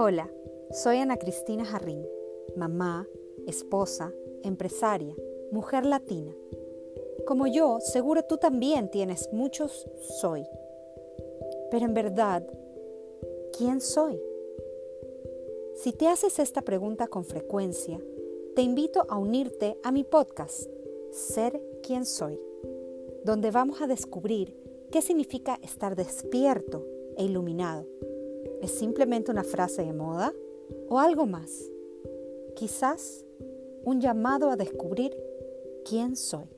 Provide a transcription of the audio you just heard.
Hola, soy Ana Cristina Jarrín, mamá, esposa, empresaria, mujer latina. Como yo, seguro tú también tienes muchos soy. Pero en verdad, ¿quién soy? Si te haces esta pregunta con frecuencia, te invito a unirte a mi podcast, Ser quien soy, donde vamos a descubrir qué significa estar despierto e iluminado. ¿Es simplemente una frase de moda o algo más? Quizás un llamado a descubrir quién soy.